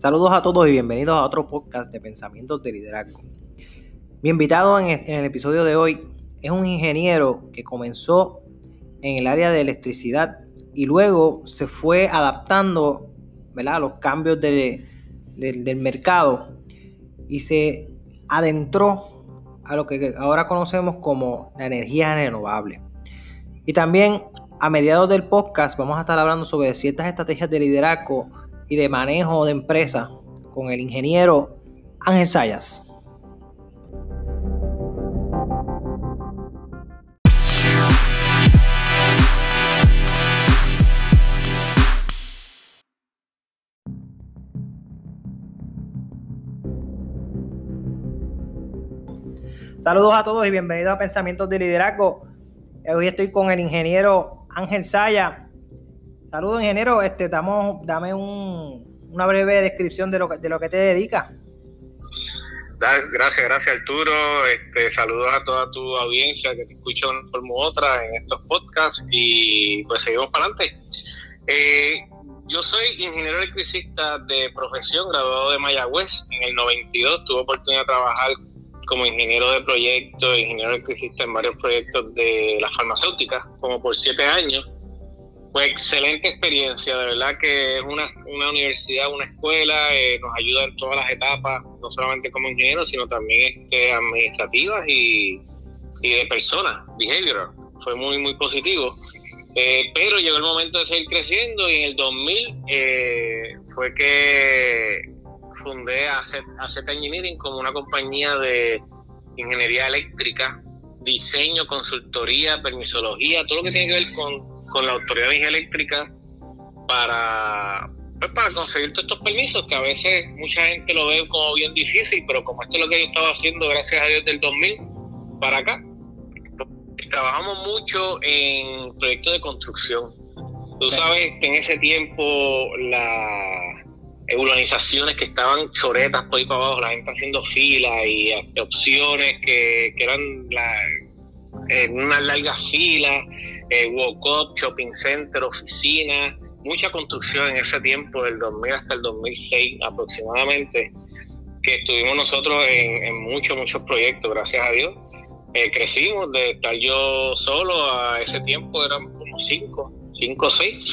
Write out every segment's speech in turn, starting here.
Saludos a todos y bienvenidos a otro podcast de Pensamientos de Liderazgo. Mi invitado en el episodio de hoy es un ingeniero que comenzó en el área de electricidad y luego se fue adaptando a los cambios del mercado y se adentró a lo que ahora conocemos como la energía renovable. Y también a mediados del podcast vamos a estar hablando sobre ciertas estrategias de liderazgo y de manejo de empresa con el ingeniero Ángel Sayas. Saludos a todos y bienvenidos a Pensamientos de Liderazgo. Hoy estoy con el ingeniero Ángel Sayas Saludos, ingeniero. Este, damos, dame una breve descripción de lo, que, de lo que te dedicas. Gracias, gracias Arturo. Este, saludos a toda tu audiencia que te escucha de una forma u otra en estos podcasts y pues seguimos para adelante. Eh, yo soy ingeniero electricista de profesión, graduado de Mayagüez. En el 92 tuve oportunidad de trabajar como ingeniero de proyectos, ingeniero electricista en varios proyectos de las farmacéuticas, como por siete años. Pues excelente experiencia, de verdad que es una, universidad, una escuela, eh, nos ayuda en todas las etapas, no solamente como ingeniero, sino también este, administrativas y, de personas, behavioral. Fue muy, muy positivo. Eh, pero llegó el momento de seguir creciendo y en el 2000 eh, fue que fundé Asset Engineering como una compañía de ingeniería eléctrica, diseño, consultoría, permisología, todo lo que tiene que ver con con la autoridad de eléctrica para, pues, para conseguir todos estos permisos, que a veces mucha gente lo ve como bien difícil, pero como esto es lo que yo estaba haciendo, gracias a Dios, del 2000 para acá, trabajamos mucho en proyectos de construcción. Tú sabes que en ese tiempo las urbanizaciones que estaban choretas por ahí para abajo, la gente haciendo filas y opciones que, que eran la, en una larga fila eh, walk-up, shopping center, oficina, mucha construcción en ese tiempo, del 2000 hasta el 2006 aproximadamente, que estuvimos nosotros en, muchos, muchos proyectos, gracias a Dios. Eh, crecimos de estar yo solo a ese tiempo, eran como cinco, cinco o seis,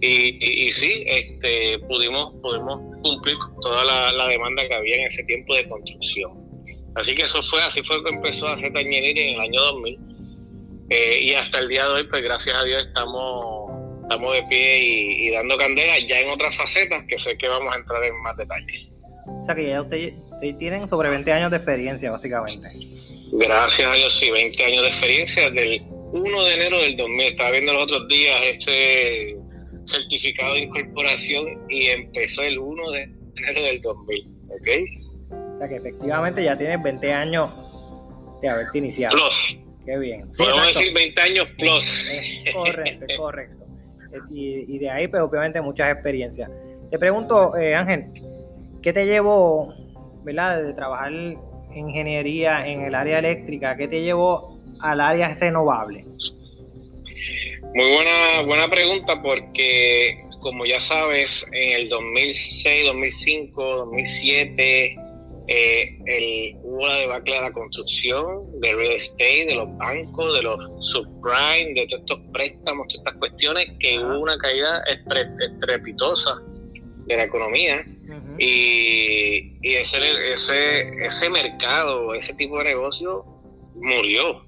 y, sí, este, pudimos, pudimos cumplir toda la, demanda que había en ese tiempo de construcción. Así que eso fue, así fue que empezó a hacer Tañería en el año 2000 eh, y hasta el día de hoy, pues gracias a Dios estamos, estamos de pie y, dando candela ya en otras facetas que sé que vamos a entrar en más detalles. O sea que ya ustedes tienen sobre 20 años de experiencia, básicamente. Gracias a Dios, sí, 20 años de experiencia del 1 de enero del 2000. Estaba viendo los otros días este certificado de incorporación y empezó el 1 de enero del 2000. ¿Ok? O sea que efectivamente ya tienes 20 años de haberte iniciado. Qué bien. Podemos decir 20 años plus. correcto, correcto. y, de ahí, pues obviamente muchas experiencias. Te pregunto, eh, Ángel, ¿qué te llevó, ¿verdad? De trabajar en ingeniería en el área eléctrica, ¿qué te llevó al área renovable? Muy buena, buena pregunta porque, como ya sabes, en el 2006, 2005, 2007 eh, el, hubo la debacle de la construcción, de real estate, de los bancos, de los subprime, de todos estos préstamos, todas estas cuestiones, que hubo una caída estrepitosa de la economía. Y, y ese, ese, ese mercado, ese tipo de negocio murió.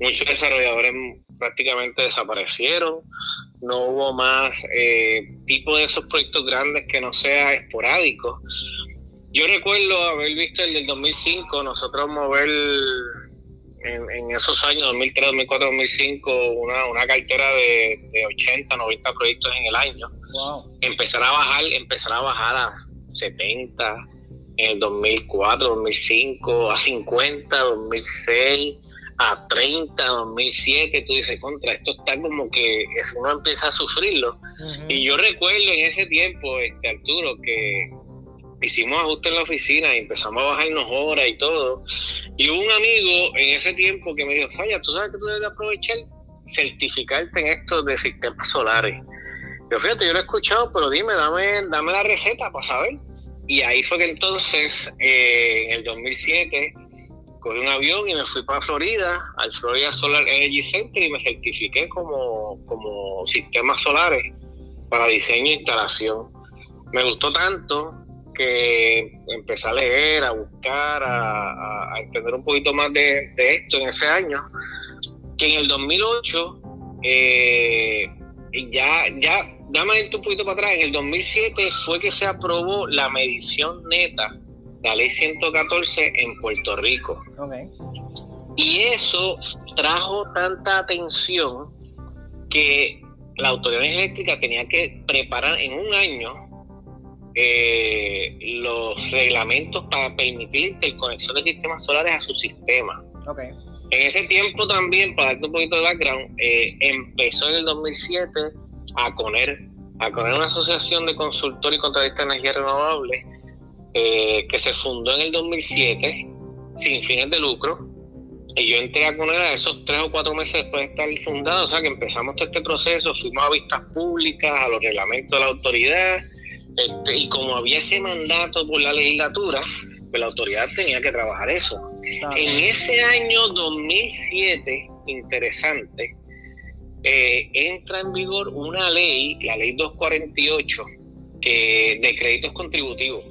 Muchos desarrolladores prácticamente desaparecieron. No hubo más eh, tipo de esos proyectos grandes que no sea esporádico. Yo recuerdo haber visto el del 2005, nosotros mover en, esos años, 2003, 2004, 2005, una, una cartera de, 80, 90 proyectos en el año. Empezar a bajar, empezar a bajar a 70 en el 2004, 2005, a 50, 2006, a 30, 2007. Tú dices, contra, esto está como que uno empieza a sufrirlo. Y yo recuerdo en ese tiempo, este Arturo, que hicimos ajuste en la oficina y empezamos a bajarnos horas y todo. Y hubo un amigo en ese tiempo que me dijo, Saya, tú sabes que tú debes aprovechar certificarte en esto de sistemas solares. Yo fíjate, yo lo he escuchado, pero dime, dame, dame la receta para saber. Y ahí fue que entonces, eh, en el 2007, cogí un avión y me fui para Florida, al Florida Solar Energy Center y me certifiqué como, como sistemas solares para diseño e instalación. Me gustó tanto que empecé a leer, a buscar, a, entender un poquito más de, esto en ese año, que en el 2008, eh, ya, ya, dame un poquito para atrás, en el 2007 fue que se aprobó la medición neta, la ley 114 en Puerto Rico. Y eso trajo tanta atención que la autoridad eléctrica tenía que preparar en un año eh, los reglamentos para permitir interconexión de sistemas solares a su sistema. En ese tiempo también, para darte un poquito de background, eh, empezó en el 2007 a poner a poner una asociación de consultores y contratistas de energía renovable eh, que se fundó en el 2007 sin fines de lucro. Y yo entré a poner a esos tres o cuatro meses después de estar fundado, o sea que empezamos todo este proceso, fuimos a vistas públicas, a los reglamentos de la autoridad, este, y como había ese mandato por la legislatura, pues la autoridad tenía que trabajar eso. En ese año 2007, interesante, eh, entra en vigor una ley, la ley 248, de créditos contributivos.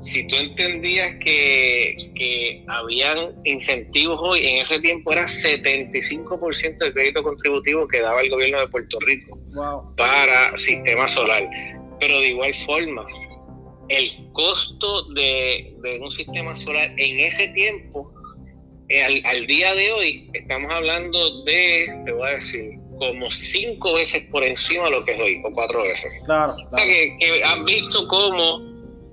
Si tú entendías que, que habían incentivos hoy, en ese tiempo era 75% del crédito contributivo que daba el gobierno de Puerto Rico para sistema solar. Pero de igual forma, el costo de, un sistema solar en ese tiempo, eh, al, día de hoy, estamos hablando de, te voy a decir, como cinco veces por encima de lo que es hoy, o cuatro veces. Claro. O sea, que, has visto cómo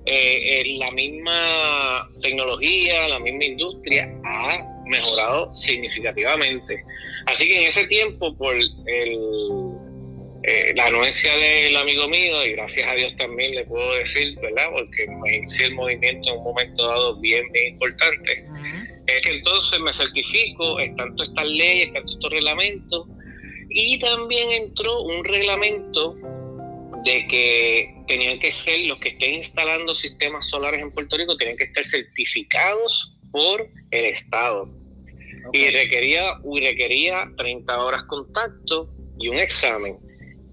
eh, eh, la misma tecnología, la misma industria ha mejorado significativamente. Así que en ese tiempo, por el eh, la anuencia del amigo mío, y gracias a Dios también le puedo decir, ¿verdad? Porque me hice el movimiento en un momento dado bien, bien importante. Es que entonces me certifico, están todas estas leyes, están todos estos reglamentos, y también entró un reglamento de que tenían que ser los que estén instalando sistemas solares en Puerto Rico, tenían que estar certificados por el Estado. Y requería, y requería 30 horas contacto y un examen.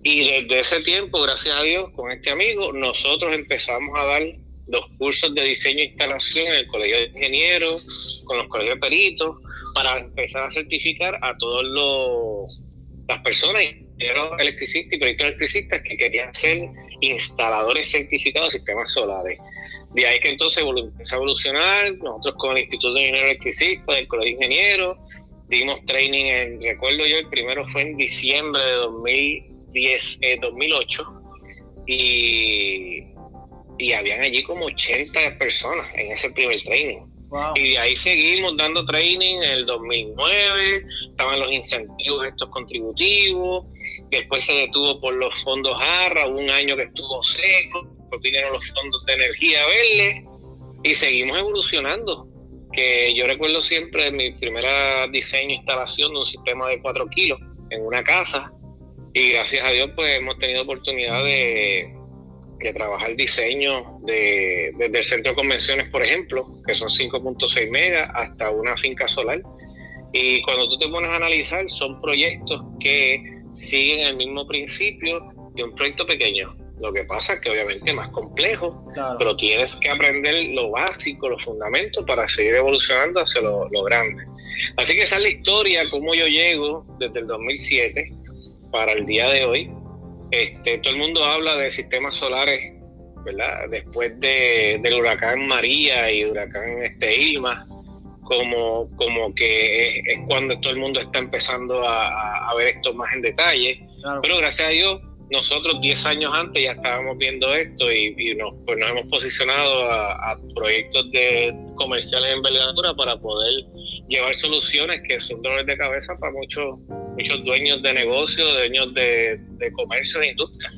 Y desde ese tiempo, gracias a Dios, con este amigo, nosotros empezamos a dar los cursos de diseño e instalación en el Colegio de Ingenieros, con los colegios de peritos, para empezar a certificar a todas las personas, ingenieros electricistas y peritos electricistas que querían ser instaladores certificados de sistemas solares. De ahí que entonces empezó a evolucionar, nosotros con el Instituto de Ingenieros Electricistas, del Colegio de Ingenieros, dimos training, en, recuerdo yo, el primero fue en diciembre de 2000 10, 2008 y, y habían allí como 80 personas en ese primer training. Y de ahí seguimos dando training en el 2009, estaban los incentivos estos contributivos, después se detuvo por los fondos ARRA, un año que estuvo seco, por vinieron los fondos de energía verde y seguimos evolucionando. Que yo recuerdo siempre mi primera diseño e instalación de un sistema de 4 kilos en una casa y gracias a Dios pues hemos tenido oportunidad de, trabajar diseño de, desde el centro de convenciones, por ejemplo, que son 5.6 megas, hasta una finca solar. Y cuando tú te pones a analizar, son proyectos que siguen el mismo principio de un proyecto pequeño. Lo que pasa es que obviamente es más complejo, pero tienes que aprender lo básico, los fundamentos para seguir evolucionando hacia lo, lo grande. Así que esa es la historia, cómo yo llego desde el 2007 para el día de hoy. Este, todo el mundo habla de sistemas solares, ¿verdad? Después de, del huracán María y huracán este Irma, como, como que es, cuando todo el mundo está empezando a, ver esto más en detalle. Pero gracias a Dios, nosotros 10 años antes ya estábamos viendo esto y, nos, pues nos hemos posicionado a, proyectos de comerciales en envergadura para poder llevar soluciones que son dolores de cabeza para muchos muchos dueños de negocios, dueños de, comercio, de industria.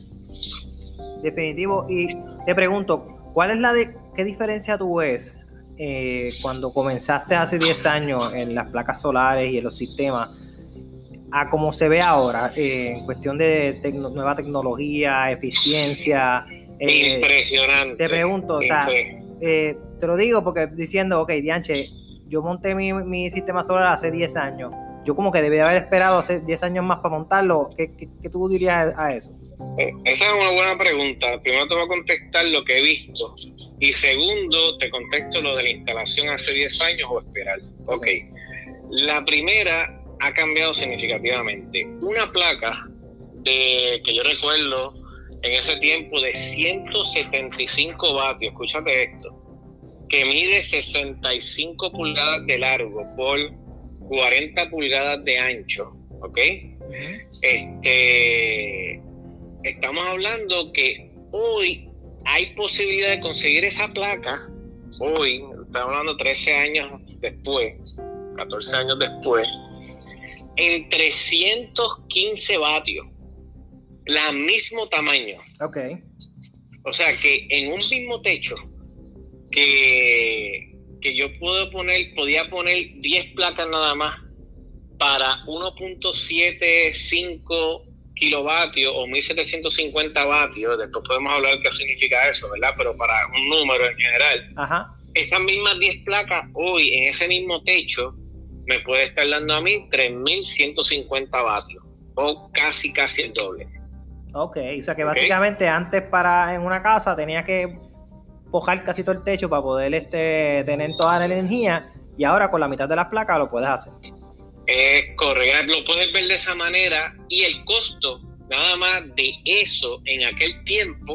Definitivo. Y te pregunto, ¿cuál es la de, qué diferencia tú ves eh, cuando comenzaste hace 10 años en las placas solares y en los sistemas a cómo se ve ahora eh, en cuestión de nueva tecnología, eficiencia, Eh, Impresionante. Te pregunto, o sea, te lo digo porque diciendo, ok, Dianche, yo monté mi, mi sistema solar hace 10 años. Yo como que debía haber esperado hace 10 años más para montarlo. ¿Qué, qué, qué tú dirías a eso? Eh, esa es una buena pregunta. Primero te voy a contestar lo que he visto. Y segundo, te contesto lo de la instalación hace 10 años o esperar. Ok. La primera ha cambiado significativamente. Una placa de que yo recuerdo en ese tiempo de 175 vatios, escúchate esto, que mide 65 pulgadas de largo por 40 pulgadas de ancho, ¿ok? Este, estamos hablando que hoy hay posibilidad de conseguir esa placa, hoy, estamos hablando 13 años después, 14 años después, en 315 vatios, la mismo tamaño. Ok. O sea que en un mismo techo que, que yo puedo poner, podía poner 10 placas nada más para 1.75 kilovatios o 1750 vatios, después podemos hablar qué significa eso, ¿verdad? Pero para un número en general, Ajá. esas mismas 10 placas hoy en ese mismo techo me puede estar dando a mí 3150 vatios o casi casi el doble. Ok, o sea que básicamente antes para en una casa tenía que fojar casi todo el techo para poder este, tener toda la energía y ahora con la mitad de las placas lo puedes hacer. Es correcto, lo puedes ver de esa manera y el costo nada más de eso en aquel tiempo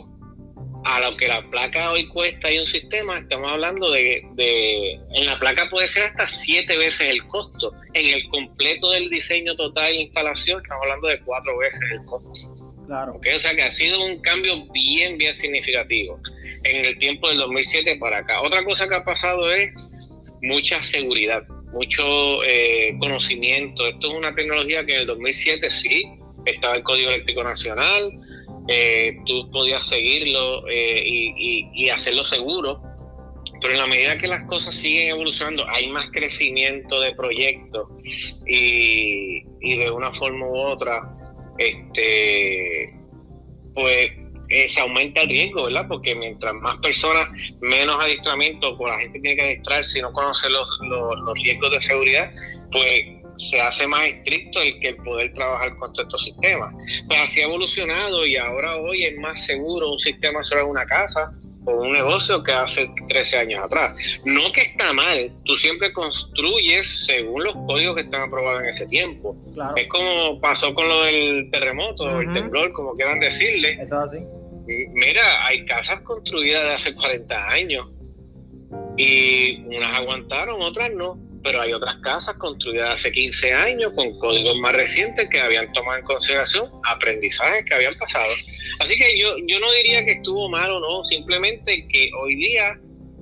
a lo que la placa hoy cuesta y un sistema, estamos hablando de, de, en la placa puede ser hasta siete veces el costo. En el completo del diseño total de instalación estamos hablando de cuatro veces el costo. Claro. Okay, o sea que ha sido un cambio bien, bien significativo en el tiempo del 2007 para acá. Otra cosa que ha pasado es mucha seguridad, mucho eh, conocimiento. Esto es una tecnología que en el 2007 sí estaba el Código Eléctrico Nacional, eh, tú podías seguirlo eh, y, hacerlo seguro, pero en la medida que las cosas siguen evolucionando, hay más crecimiento de proyectos y, y de una forma u otra, este, pues eh, se aumenta el riesgo, ¿verdad? Porque mientras más personas, menos adiestramiento, pues la gente tiene que adiestrar si no conoce los, los, los riesgos de seguridad, pues se hace más estricto el que el poder trabajar con estos sistemas. Pues así ha evolucionado y ahora hoy es más seguro un sistema sobre una casa o un negocio que hace 13 años atrás. No que está mal, tú siempre construyes según los códigos que están aprobados en ese tiempo. Claro. Es como pasó con lo del terremoto, uh -huh. el temblor, como quieran decirle. Eso es así. Mira, hay casas construidas de hace 40 años y unas aguantaron, otras no pero hay otras casas construidas hace 15 años con códigos más recientes que habían tomado en consideración aprendizajes que habían pasado. Así que yo, yo no diría que estuvo mal o no, simplemente que hoy día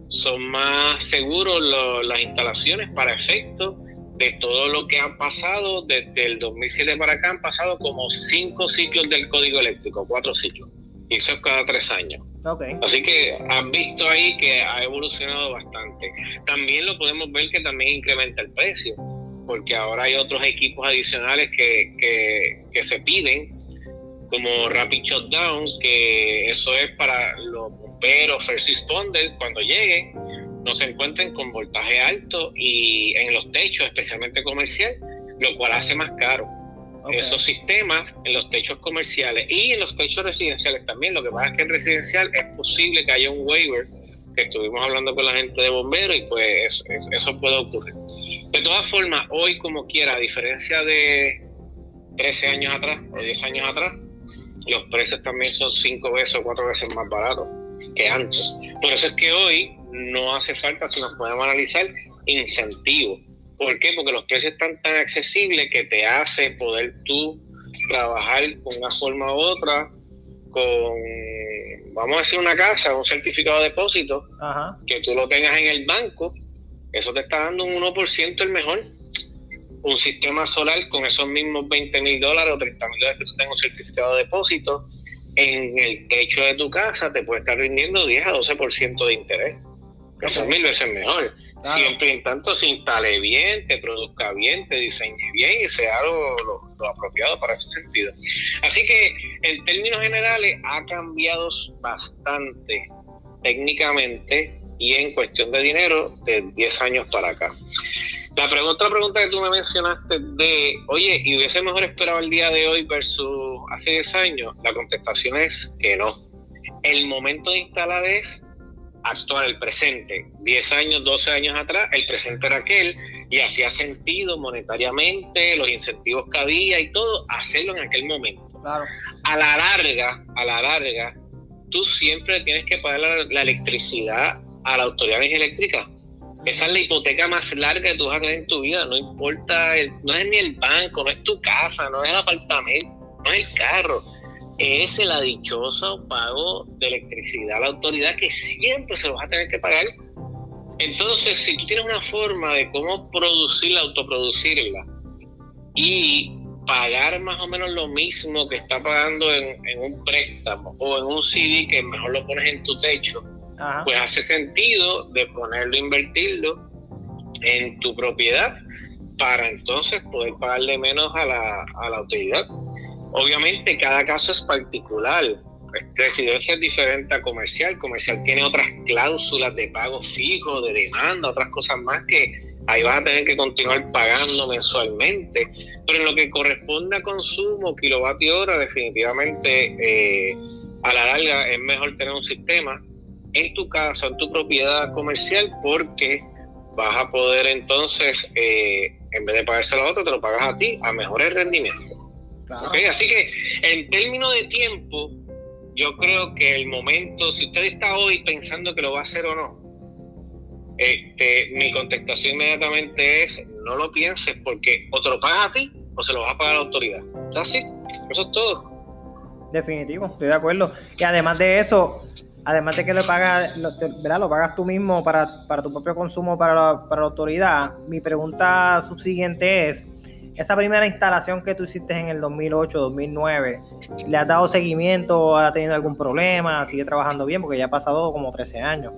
son más seguros lo, las instalaciones para efecto de todo lo que han pasado desde el 2007 para acá, han pasado como cinco ciclos del código eléctrico, cuatro ciclos, y eso es cada tres años. Okay. Así que han visto ahí que ha evolucionado bastante. También lo podemos ver que también incrementa el precio, porque ahora hay otros equipos adicionales que, que, que se piden, como Rapid Shutdown, que eso es para los bomberos, first responders, cuando lleguen, no se encuentren con voltaje alto y en los techos, especialmente comercial, lo cual hace más caro. Esos sistemas en los techos comerciales y en los techos residenciales también. Lo que pasa es que en residencial es posible que haya un waiver, que estuvimos hablando con la gente de bomberos y pues eso, eso puede ocurrir. De todas formas, hoy como quiera, a diferencia de 13 años atrás o 10 años atrás, los precios también son 5 veces o 4 veces más baratos que antes. Por eso es que hoy no hace falta, si nos podemos analizar, incentivos ¿Por qué? Porque los precios están tan accesibles que te hace poder tú trabajar con una forma u otra con, vamos a decir, una casa, un certificado de depósito, Ajá. que tú lo tengas en el banco, eso te está dando un 1% el mejor. Un sistema solar con esos mismos 20 mil dólares o 30 mil dólares que tú tengas un certificado de depósito, en el techo de tu casa te puede estar rindiendo 10 a 12% de interés. Eso es mil veces mejor Siempre en tanto se instale bien, te produzca bien, te diseñe bien y sea lo, apropiado para ese sentido. Así que en términos generales ha cambiado bastante técnicamente y en cuestión de dinero de 10 años para acá. La pregunta, pregunta que tú me mencionaste de, oye, ¿y hubiese mejor esperado el día de hoy versus hace 10 años? La contestación es que no. El momento de instalar es actuar el presente. 10 años, 12 años atrás, el presente era aquel y hacía sentido monetariamente, los incentivos que había y todo, hacerlo en aquel momento. Claro. A la larga, a la larga, tú siempre tienes que pagar la, electricidad a la autoridad eléctrica. Esa es la hipoteca más larga que tú vas a tener en tu vida. No importa, no es ni el banco, no es tu casa, no es el apartamento, no es el carro es el adichoso pago de electricidad a la autoridad que siempre se lo vas a tener que pagar. Entonces, si tú tienes una forma de cómo producirla, autoproducirla y pagar más o menos lo mismo que está pagando en, un préstamo o en un CD que mejor lo pones en tu techo, pues hace sentido de ponerlo, invertirlo en tu propiedad para entonces poder pagarle menos a la, a la autoridad. Obviamente cada caso es particular. Residencia es diferente a comercial. Comercial tiene otras cláusulas de pago fijo, de demanda, otras cosas más que ahí vas a tener que continuar pagando mensualmente. Pero en lo que corresponde a consumo, kilovatio hora, definitivamente eh, a la larga es mejor tener un sistema en tu casa, en tu propiedad comercial, porque vas a poder entonces, eh, en vez de pagárselo a otro, te lo pagas a ti a mejores rendimientos. Así que en términos de tiempo, yo creo que el momento, si usted está hoy pensando que lo va a hacer o no, este, mi contestación inmediatamente es no lo pienses porque o te lo pagas a ti o se lo vas a pagar a la autoridad. Así, eso es todo. Definitivo, estoy de acuerdo. Y además de eso, además de que lo pagas, lo, ¿verdad? lo pagas tú mismo para, para tu propio consumo para la, para la autoridad, mi pregunta subsiguiente es, esa primera instalación que tú hiciste en el 2008, 2009, ¿le has dado seguimiento? ¿Ha tenido algún problema? ¿Sigue trabajando bien? Porque ya ha pasado como 13 años.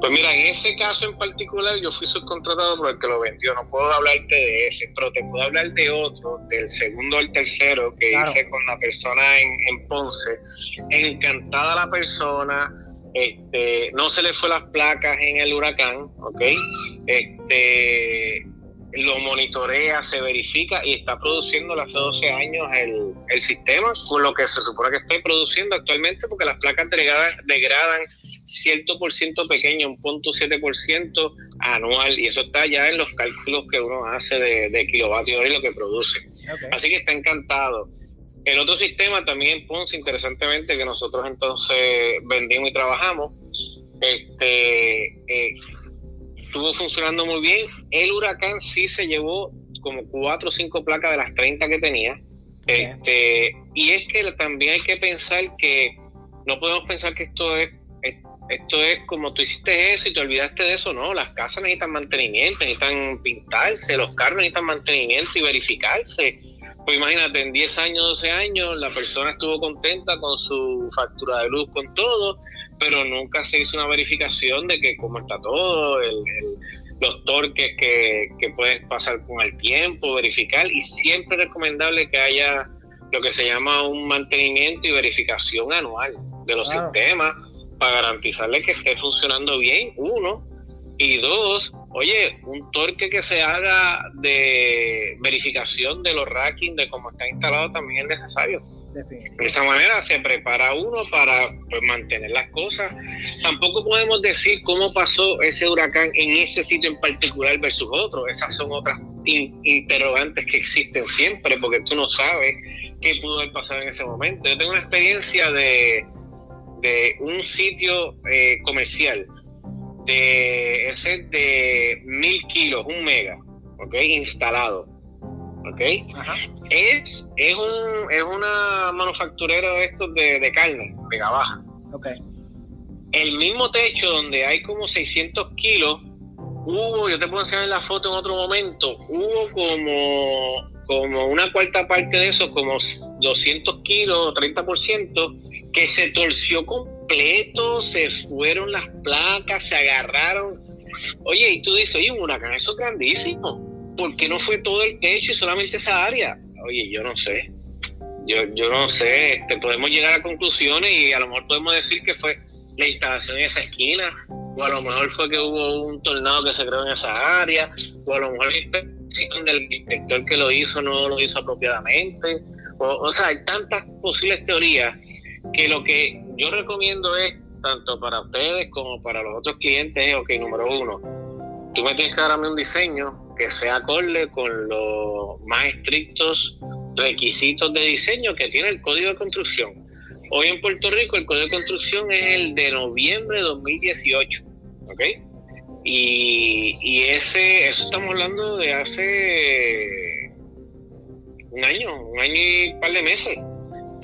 Pues mira, en ese caso en particular yo fui subcontratado por el que lo vendió, no puedo hablarte de ese, pero te puedo hablar de otro, del segundo al tercero que hice con la persona en, en, Ponce. Encantada la persona, este, no se le fue las placas en el huracán, ¿ok? Este, lo monitorea, se verifica y está produciendo hace 12 años el, el sistema con lo que se supone que esté produciendo actualmente porque las placas degradan, degradan cierto por ciento pequeño, un punto siete por ciento anual y eso está ya en los cálculos que uno hace de, de kilovatios y lo que produce. Así que está encantado. El otro sistema también en Ponce, interesantemente, que nosotros entonces vendimos y trabajamos, este, eh, estuvo funcionando muy bien. El huracán sí se llevó como cuatro o cinco placas de las 30 que tenía. Este, y es que también hay que pensar que no podemos pensar que esto es esto es como tú hiciste eso y te olvidaste de eso, no, las casas necesitan mantenimiento, necesitan pintarse, los carros necesitan mantenimiento y verificarse. Pues imagínate, en 10 años, 12 años, la persona estuvo contenta con su factura de luz, con todo, pero nunca se hizo una verificación de que cómo está todo, los torques que, que pueden pasar con el tiempo, verificar, y siempre es recomendable que haya lo que se llama un mantenimiento y verificación anual de los sistemas para garantizarle que esté funcionando bien, uno, y dos, oye, un torque que se haga de verificación de los rackings, de cómo está instalado, también es necesario. De esa manera se prepara uno para pues, mantener las cosas. Tampoco podemos decir cómo pasó ese huracán en ese sitio en particular versus otro. Esas son otras interrogantes que existen siempre porque tú no sabes qué pudo haber pasado en ese momento. Yo tengo una experiencia de, un sitio eh, comercial de ese de mil kilos, un mega, ¿ok? Instalado es, es, un, es una manufacturera de estos de, carne, mega baja. El mismo techo donde hay como 600 kilos, hubo, yo te puedo enseñar la foto en otro momento, hubo como, como una cuarta parte de eso, como 200 kilos, 30%, que se torció completo, se fueron las placas, se agarraron Oye, y tú dices, oye, un huracán, eso es grandísimo. ¿Por qué no fue todo el techo y solamente esa área? Oye, yo no sé. Yo, yo no sé. Este, podemos llegar a conclusiones y a lo mejor podemos decir que fue la instalación en esa esquina, o a lo mejor fue que hubo un tornado que se creó en esa área, o a lo mejor la inspección del inspector que lo hizo no lo hizo apropiadamente. O, o sea, hay tantas posibles teorías que lo que yo recomiendo es tanto para ustedes como para los otros clientes, ok, número uno, tú me tienes que darme un diseño que sea acorde con los más estrictos requisitos de diseño que tiene el código de construcción. Hoy en Puerto Rico el código de construcción es el de noviembre de 2018, ¿ok? Y, y ese, eso estamos hablando de hace un año, un año y un par de meses.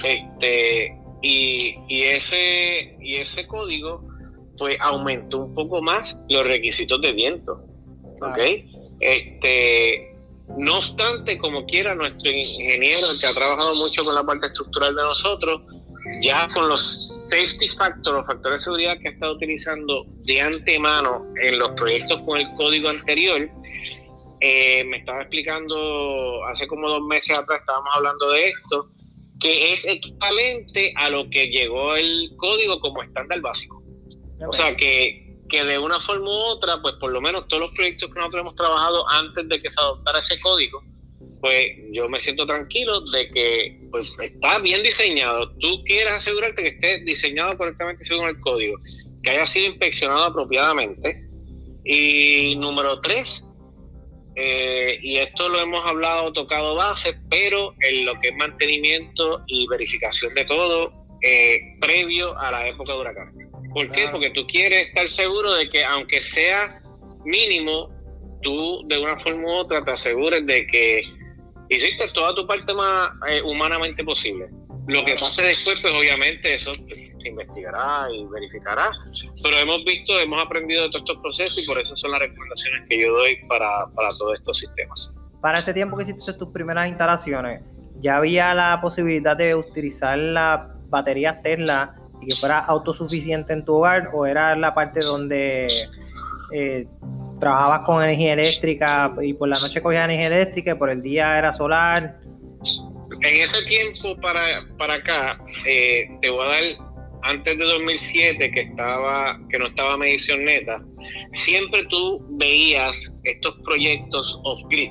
Este, y, ese, y ese código pues aumentó un poco más los requisitos de viento. ¿Ok? Este, no obstante, como quiera, nuestro ingeniero que ha trabajado mucho con la parte estructural de nosotros, ya con los safety factors, los factores de seguridad que ha estado utilizando de antemano en los proyectos con el código anterior, eh, me estaba explicando hace como dos meses atrás, estábamos hablando de esto, que es equivalente a lo que llegó el código como estándar básico. O sea, que, que de una forma u otra, pues por lo menos todos los proyectos que nosotros hemos trabajado antes de que se adoptara ese código, pues yo me siento tranquilo de que pues, está bien diseñado. Tú quieres asegurarte que esté diseñado correctamente según el código, que haya sido inspeccionado apropiadamente. Y número tres, eh, y esto lo hemos hablado, tocado base, pero en lo que es mantenimiento y verificación de todo eh, previo a la época de huracán. ¿Por qué? Porque tú quieres estar seguro de que aunque sea mínimo, tú de una forma u otra te asegures de que hiciste toda tu parte más eh, humanamente posible. Lo que pase después, pues obviamente eso se investigará y verificará. Pero hemos visto, hemos aprendido de todos estos procesos y por eso son las recomendaciones que yo doy para, para todos estos sistemas. Para ese tiempo que hiciste tus primeras instalaciones, ¿ya había la posibilidad de utilizar las baterías Tesla y que fuera autosuficiente en tu hogar o era la parte donde eh, trabajabas con energía eléctrica y por la noche cogías energía eléctrica y por el día era solar? En ese tiempo para, para acá, eh, te voy a dar antes de 2007 que estaba que no estaba medición neta, siempre tú veías estos proyectos off grid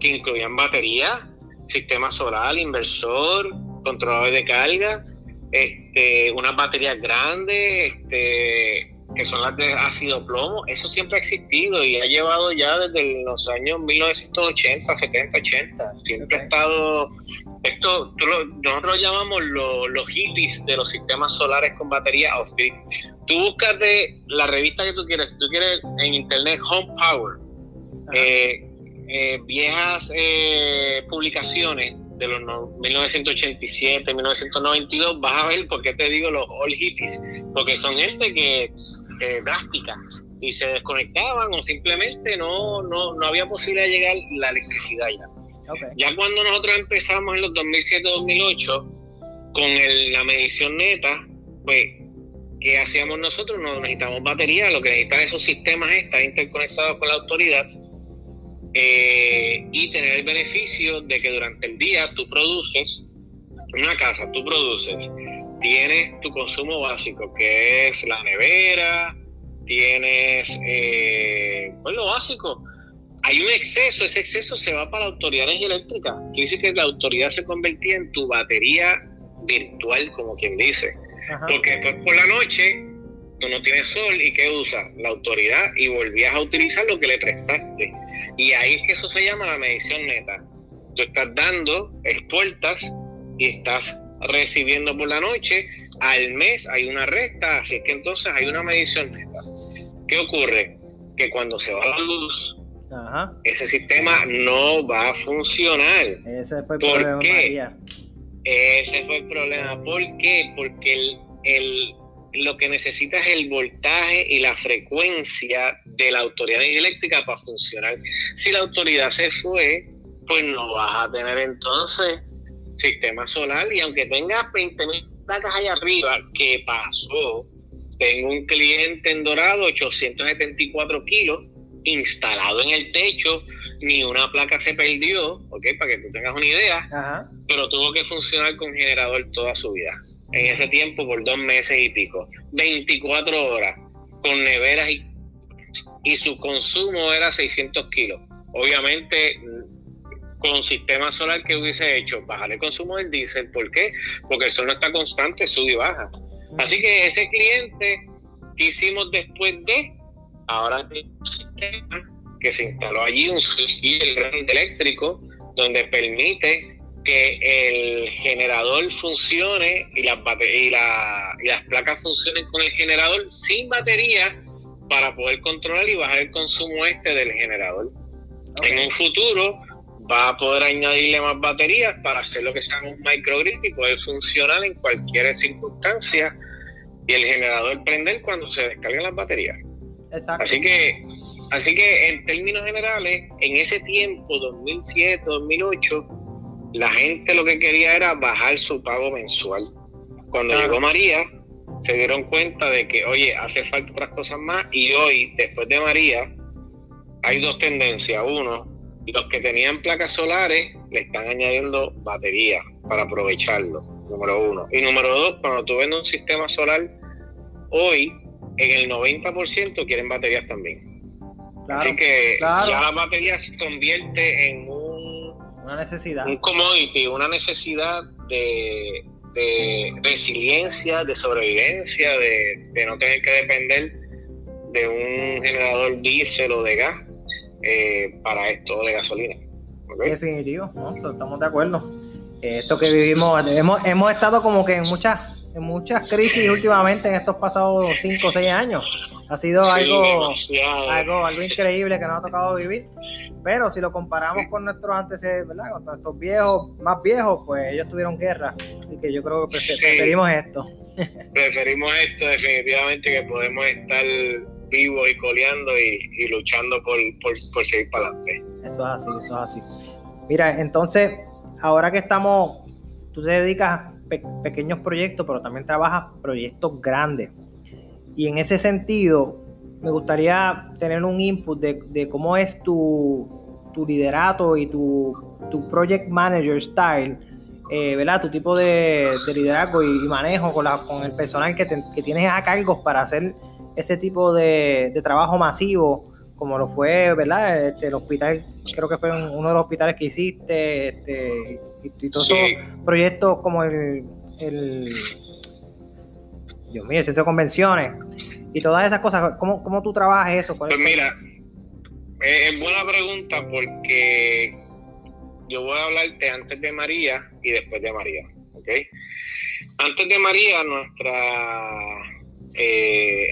que incluían batería, sistema solar, inversor, controlador de carga, este, unas baterías grandes, este, que son las de ácido plomo, eso siempre ha existido y ha llevado ya desde los años 1980, 70, 80. Siempre ha estado esto nosotros lo llamamos los hippies de los sistemas solares con batería off-grid. Tú buscas de la revista que tú quieres, si tú quieres en internet Home Power, eh, eh, viejas eh, publicaciones de los 1987, 1992, vas a ver por qué te digo los old hippies, porque son gente que drástica y se desconectaban o simplemente no, no, no había posibilidad de llegar la electricidad ya. Ya cuando nosotros empezamos en los 2007-2008 con la medición neta, pues, ¿qué hacíamos nosotros? No necesitamos batería, lo que necesitan esos sistemas es estar interconectados con la autoridad eh, y tener el beneficio de que durante el día tú produces, una casa, tú produces, tienes tu consumo básico, que es la nevera, tienes eh, pues lo básico, hay un exceso, ese exceso se va para la autoridad eléctrica. Quiere decir que la autoridad se convertía en tu batería virtual, como quien dice. Porque después por la noche tú no tienes sol y ¿qué usas? La autoridad y volvías a utilizar lo que le prestaste. Y ahí es que eso se llama la medición neta. Tú estás dando, exportas y estás recibiendo por la noche. Al mes hay una resta, así que entonces hay una medición neta. ¿Qué ocurre? Que cuando se va la luz, ese sistema no va a funcionar. Ese fue el problema. Qué? Ese fue el problema. ¿Por qué? Porque el, lo que necesita es el voltaje y la frecuencia de la autoridad eléctrica para funcionar. Si la autoridad se fue, pues no vas a tener entonces sistema solar y aunque tengas 20.000 placas allá arriba, ¿qué pasó? tengo un cliente en Dorado, 874 kilos, instalado en el techo, ni una placa se perdió, ¿ok? Para que tú tengas una idea, pero tuvo que funcionar con generador toda su vida. En ese tiempo, por dos meses y pico, 24 horas, con neveras y, y su consumo era 600 kilos. Obviamente, con sistema solar que hubiese hecho, bajar el consumo del diésel. ¿Por qué? Porque el sol no está constante, sube y baja. Así que ese cliente que hicimos después de, ahora un sistema que se instaló allí, un switch eléctrico, donde permite que el generador funcione y las, y, y las placas funcionen con el generador sin batería para poder controlar y bajar el consumo este del generador. En un futuro va a poder añadirle más baterías para hacer lo que sea un microgrid y poder funcionar en cualquier circunstancia y el generador prender cuando se descarguen las baterías. Exacto. Así que, así que en términos generales, en ese tiempo, 2007, 2008, la gente lo que quería era bajar su pago mensual. Cuando llegó María, se dieron cuenta de que, oye, hace falta otras cosas más y hoy, después de María, hay dos tendencias. Uno, los que tenían placas solares le están añadiendo baterías para aprovecharlo, número uno. Y número dos, cuando tú ves un sistema solar, hoy en el 90% quieren baterías también. Así que ya la batería se convierte en un, una necesidad. Un commodity, una necesidad de, resiliencia, de sobrevivencia, de, de no tener que depender de un generador diésel o de gas eh, para esto de gasolina. Definitivo, estamos de acuerdo. Esto que vivimos, hemos, hemos estado como que en muchas, en muchas crisis últimamente en estos pasados 5 o 6 años. Ha sido algo, algo, algo increíble que nos ha tocado vivir. Pero si lo comparamos con nuestros antecedentes, ¿verdad? Con nuestros viejos, más viejos, pues ellos tuvieron guerra. Así que yo creo que preferimos esto. Preferimos esto definitivamente que podemos estar vivo y coleando y, luchando por, por, seguir para adelante. Eso es así, eso es así. Mira, entonces, ahora que estamos, tú te dedicas a pequeños proyectos, pero también trabajas proyectos grandes. Y en ese sentido, me gustaría tener un input de, cómo es tu, tu liderato y tu, tu project manager style, eh, ¿verdad? Tu tipo de, liderazgo y, manejo con, la, con el personal que, que, tienes a cargo para hacer ese tipo de, trabajo masivo, como lo fue, ¿verdad? Este, el hospital, creo que fue uno de los hospitales que hiciste, este, y, todos esos proyectos como el, el, Dios mío, el centro de convenciones y todas esas cosas, ¿cómo, cómo tú trabajas eso? Pues mira, es buena pregunta porque yo voy a hablarte antes de María y después de María, ¿ok? Antes de María, nuestra eh,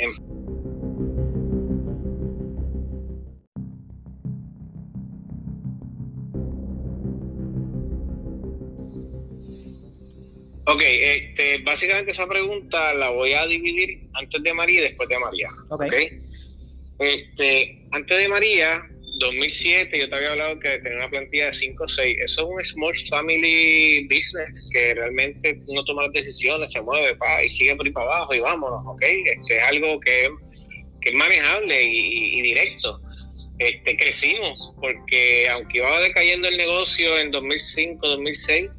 Ok, este, básicamente esa pregunta la voy a dividir antes de María y después de María. Okay. Este, antes de María, 2007, yo te había hablado que tenía una plantilla de 5 o 6. Eso es un small family business que realmente uno toma las decisiones, se mueve pa, y sigue por ahí para abajo y vámonos, ¿ok? Este, es algo que, que es manejable y, y, directo. Este, crecimos porque aunque iba decayendo el negocio en 2005, 2006,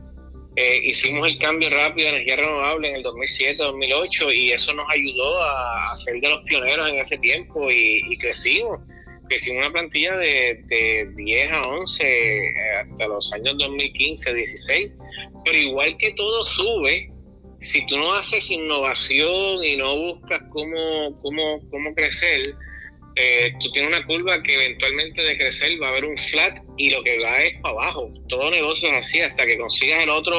eh, hicimos el cambio rápido de energía renovable en el 2007-2008 y eso nos ayudó a, ser de los pioneros en ese tiempo y, crecimos. Crecimos una plantilla de, de 10 a 11 eh, hasta los años 2015-16, pero igual que todo sube, si tú no haces innovación y no buscas cómo, cómo, cómo crecer, eh, tú tienes una curva que eventualmente de crecer va a haber un flat y lo que va es para abajo. Todo negocio es así hasta que consigas el otro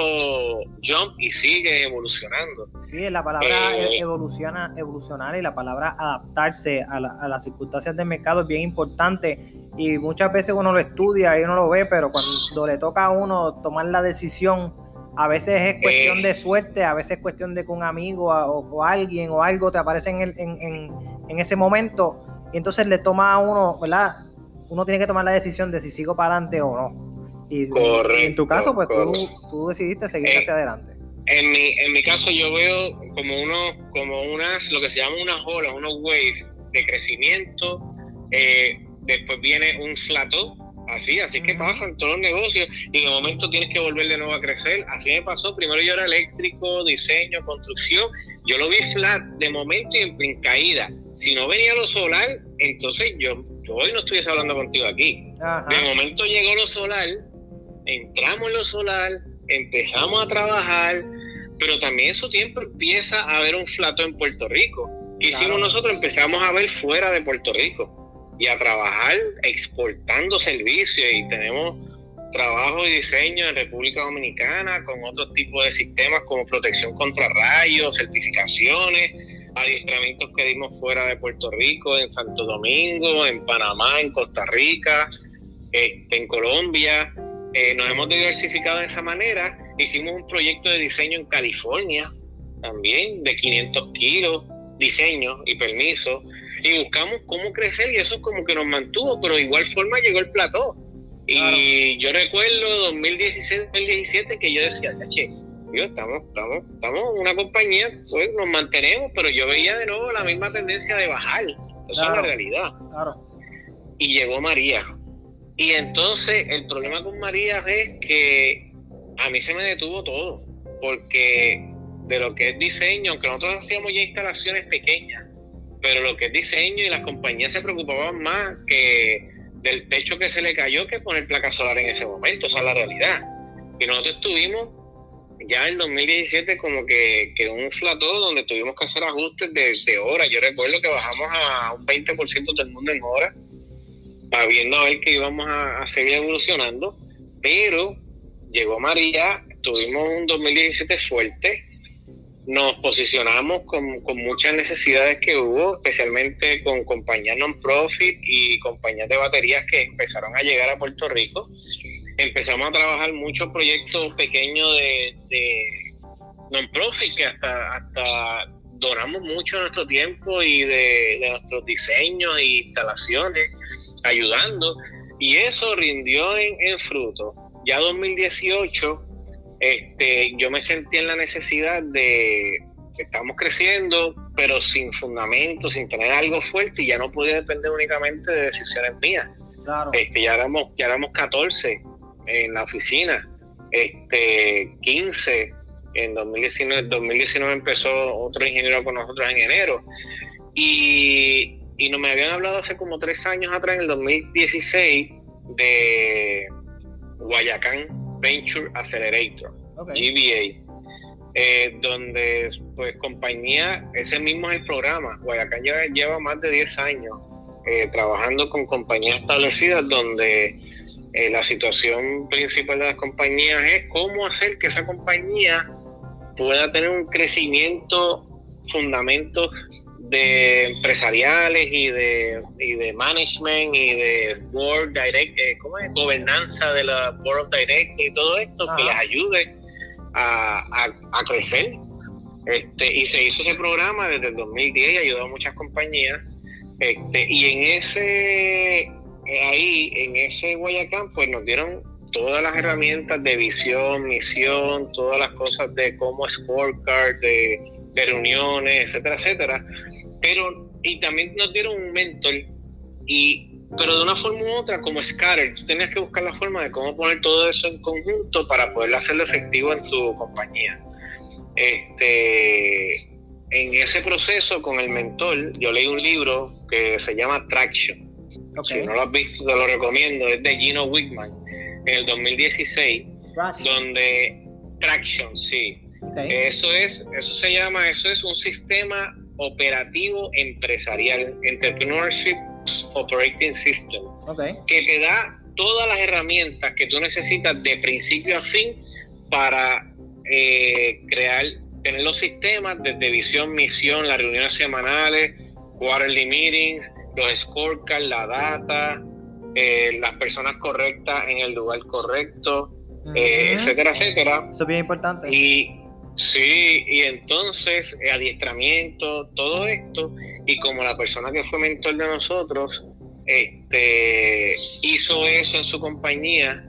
jump y sigue evolucionando. Sí, la palabra eh, evoluciona, evolucionar y la palabra adaptarse a, las circunstancias del mercado es bien importante y muchas veces uno lo estudia y uno lo ve, pero cuando le toca a uno tomar la decisión, a veces es cuestión de suerte, a veces es cuestión de que un amigo o, alguien o algo te aparece en, en, en ese momento y entonces le toma a uno, ¿verdad? Uno tiene que tomar la decisión de si sigo para adelante o no. Y, en tu caso, pues tú, decidiste seguir hacia adelante. En mi, en mi caso yo veo como unos, como unas, lo que se llama unas olas, unos waves de crecimiento. Eh, después viene un flato, así, así que pasan todos los negocios y en un momento tienes que volver de nuevo a crecer. Así me pasó. Primero yo era eléctrico, diseño, construcción. Yo lo vi flat de momento y en, caída. Si no venía lo solar, entonces yo, hoy no estuviese hablando contigo aquí. De momento llegó lo solar, entramos en lo solar, empezamos a trabajar, pero también en su tiempo empieza a haber un flato en Puerto Rico. ¿Qué hicimos nosotros? Empezamos a ver fuera de Puerto Rico y a trabajar exportando servicios y tenemos trabajo y diseño en República Dominicana con otros tipos de sistemas como protección contra rayos, certificaciones, adiestramientos que dimos fuera de Puerto Rico, en Santo Domingo, en Panamá, en Costa Rica, este, en Colombia. Eh, nos hemos diversificado de esa manera. Hicimos un proyecto de diseño en California también, de 500 kilos, diseño y permiso. Y buscamos cómo crecer y eso como que nos mantuvo, pero de igual forma llegó el plató. Y yo recuerdo 2016-2017 que yo decía, che, yo, estamos, estamos, estamos en una compañía, pues nos mantenemos, pero yo veía de nuevo la misma tendencia de bajar. Esa es la realidad. Y llegó María. Y entonces el problema con María es que a mí se me detuvo todo, porque de lo que es diseño, aunque nosotros hacíamos ya instalaciones pequeñas, pero lo que es diseño y las compañías se preocupaban más que del techo que se le cayó que poner placa solar en ese momento, esa es la realidad. Y nosotros estuvimos ya en 2017 como que, que un flató donde tuvimos que hacer ajustes de, horas. Yo recuerdo que bajamos a un 20% del mundo en horas viendo a ver que íbamos a, seguir evolucionando, pero llegó María, tuvimos un 2017 fuerte, nos posicionamos con, con, muchas necesidades que hubo, especialmente con compañías non-profit y compañías de baterías que empezaron a llegar a Puerto Rico. Empezamos a trabajar muchos proyectos pequeños de, de non-profit que hasta, hasta donamos mucho de nuestro tiempo y de, de nuestros diseños e instalaciones ayudando y eso rindió en, fruto. Ya 2018, este, yo me sentí en la necesidad de que estamos creciendo, pero sin fundamento, sin tener algo fuerte y ya no podía depender únicamente de decisiones mías. Este, ya éramos, ya éramos 14 en la oficina, este, 15 en 2019, 2019 empezó otro ingeniero con nosotros en enero. Y, y no me habían hablado hace como tres años atrás, en el 2016, de Guayacán Venture Accelerator, GBA, eh, donde pues compañía, ese mismo es el programa, Guayacán lleva, más de 10 años eh, trabajando con compañías establecidas donde eh, la situación principal de las compañías es cómo hacer que esa compañía pueda tener un crecimiento, fundamentos de empresariales y de, y de management y de board direct, eh, ¿cómo es? gobernanza de la board of direct y todo esto que les ayude a, a, crecer. Este, y se hizo ese programa desde el 2010 y ayudó a muchas compañías. Este, y en ese, ahí, en ese Guayacán, pues nos dieron todas las herramientas de visión, misión, todas las cosas de cómo scorecard, de, de reuniones, etcétera, etcétera. Pero y también nos dieron un mentor y pero de una forma u otra como Scatter tú tenías que buscar la forma de cómo poner todo eso en conjunto para poder hacerlo efectivo en tu compañía. Este en ese proceso con el mentor yo leí un libro que se llama Traction. Si no lo has visto te lo recomiendo es de Gino Wickman en el 2016 donde Traction sí eso es eso se llama eso es un sistema operativo empresarial, Entrepreneurship Operating System, que te da todas las herramientas que tú necesitas de principio a fin para eh, crear, tener los sistemas desde visión, misión, las reuniones semanales, quarterly meetings, los scorecards, la data, eh, las personas correctas en el lugar correcto, eh, etcétera, etcétera. Eso es bien importante. Y Sí, y entonces eh, adiestramiento, todo esto, y como la persona que fue mentor de nosotros este, hizo eso en su compañía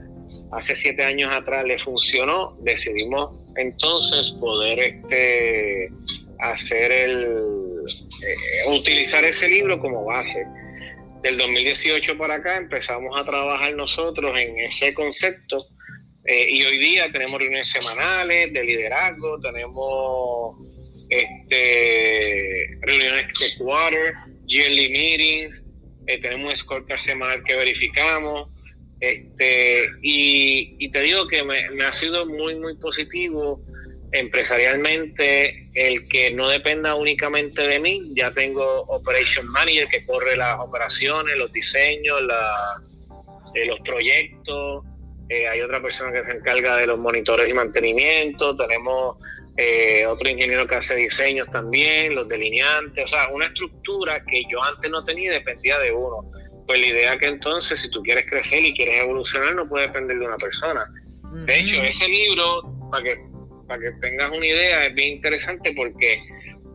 hace siete años atrás, le funcionó, decidimos entonces poder este, hacer el, eh, utilizar ese libro como base. Del 2018 para acá empezamos a trabajar nosotros en ese concepto eh, y hoy día tenemos reuniones semanales de liderazgo, tenemos este, reuniones de quarter, yearly meetings, eh, tenemos un scorecard semanal que verificamos. Este, y, te digo que me, ha sido muy, muy positivo empresarialmente el que no dependa únicamente de mí. Ya tengo Operation Manager que corre las operaciones, los diseños, eh, los proyectos. Eh, hay otra persona que se encarga de los monitores y mantenimiento. Tenemos eh, otro ingeniero que hace diseños también, los delineantes. O sea, una estructura que yo antes no tenía y dependía de uno. Pues la idea que entonces, si tú quieres crecer y quieres evolucionar, no puede depender de una persona. De hecho, ese libro, para que para que tengas una idea, es bien interesante porque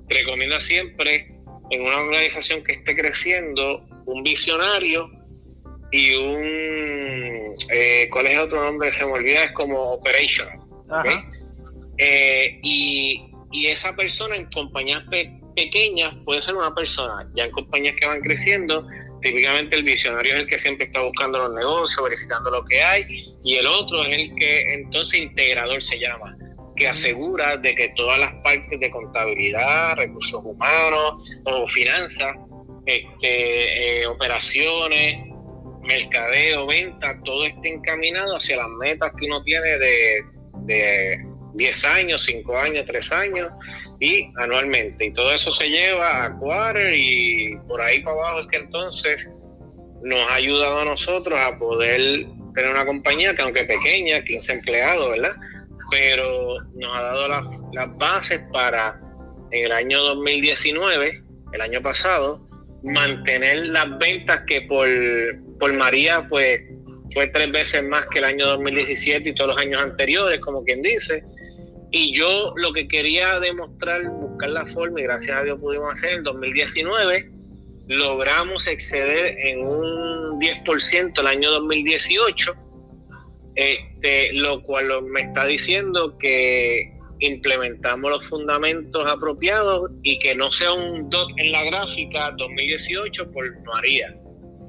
recomienda siempre en una organización que esté creciendo un visionario y un, eh, ¿cuál es el otro nombre? Se me olvida, es como operational. Eh, y, esa persona en compañías pequeñas puede ser una persona, ya en compañías que van creciendo, típicamente el visionario es el que siempre está buscando los negocios, verificando lo que hay, y el otro es el que entonces integrador se llama que asegura de que todas las partes de contabilidad, recursos humanos o finanzas, este, eh, operaciones, mercadeo, venta, todo esté encaminado hacia las metas que uno tiene de, de 10 años, 5 años, 3 años y anualmente. Y todo eso se lleva a quarter y por ahí para abajo es que entonces nos ha ayudado a nosotros a poder tener una compañía que aunque pequeña, 15 empleados, ¿verdad? pero nos ha dado las, bases para en el año 2019, el año pasado, mantener las ventas que por, por María pues fue tres veces más que el año 2017 y todos los años anteriores, como quien dice. Y yo lo que quería demostrar, buscar la forma, y gracias a Dios pudimos hacer, en 2019 logramos exceder en un 10% el año 2018 este, lo cual me está diciendo que implementamos los fundamentos apropiados y que no sea un dot en la gráfica 2018 por María.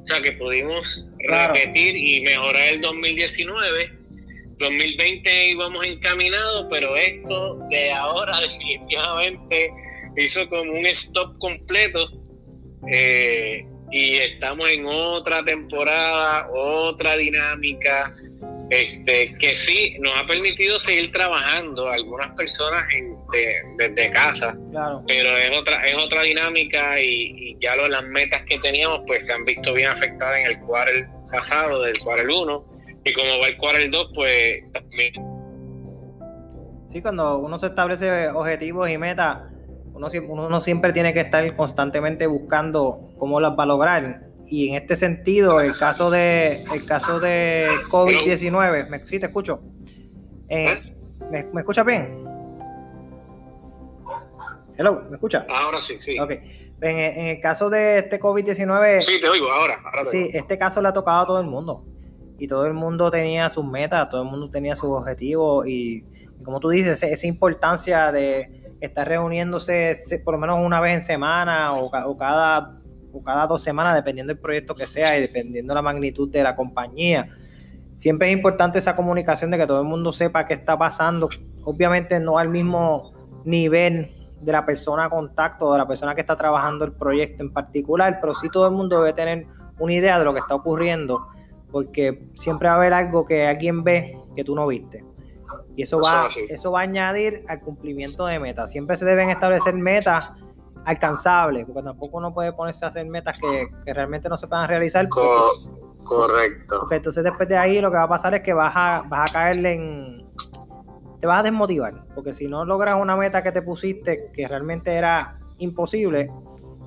O sea que pudimos repetir y mejorar el 2019. 2020 íbamos encaminados, pero esto de ahora definitivamente hizo como un stop completo. Eh, y estamos en otra temporada, otra dinámica, este, que sí nos ha permitido seguir trabajando algunas personas desde casa, pero es otra es otra dinámica y, ya lo, las metas que teníamos pues se han visto bien afectadas en el quarter pasado, del quarter 1 y como va el quarter 2 pues también. Sí, cuando uno se establece objetivos y metas, uno, uno siempre tiene que estar constantemente buscando cómo las va a lograr y en este sentido, el caso de el caso de COVID-19, ¿me, sí te escucho. Eh, ¿me, ¿Me escuchas bien? Hello, ¿me escucha? Ahora sí, sí. Ok. En, el caso de este COVID-19. Sí, te oigo, ahora. sí, este caso le ha tocado a todo el mundo. Y todo el mundo tenía sus metas, todo el mundo tenía sus objetivos. Y, como tú dices, esa importancia de estar reuniéndose por lo menos una vez en semana o, o cada cada dos semanas, dependiendo del proyecto que sea y dependiendo de la magnitud de la compañía. Siempre es importante esa comunicación de que todo el mundo sepa qué está pasando. Obviamente no al mismo nivel de la persona a contacto, de la persona que está trabajando el proyecto en particular, pero sí todo el mundo debe tener una idea de lo que está ocurriendo, porque siempre va a haber algo que alguien ve que tú no viste. Y eso va, eso va a añadir al cumplimiento de metas. Siempre se deben establecer metas alcanzable, porque tampoco uno puede ponerse a hacer metas que, realmente no se puedan realizar. correcto. Porque entonces después de ahí lo que va a pasar es que vas a, vas a caerle en... Te vas a desmotivar, porque si no logras una meta que te pusiste que realmente era imposible,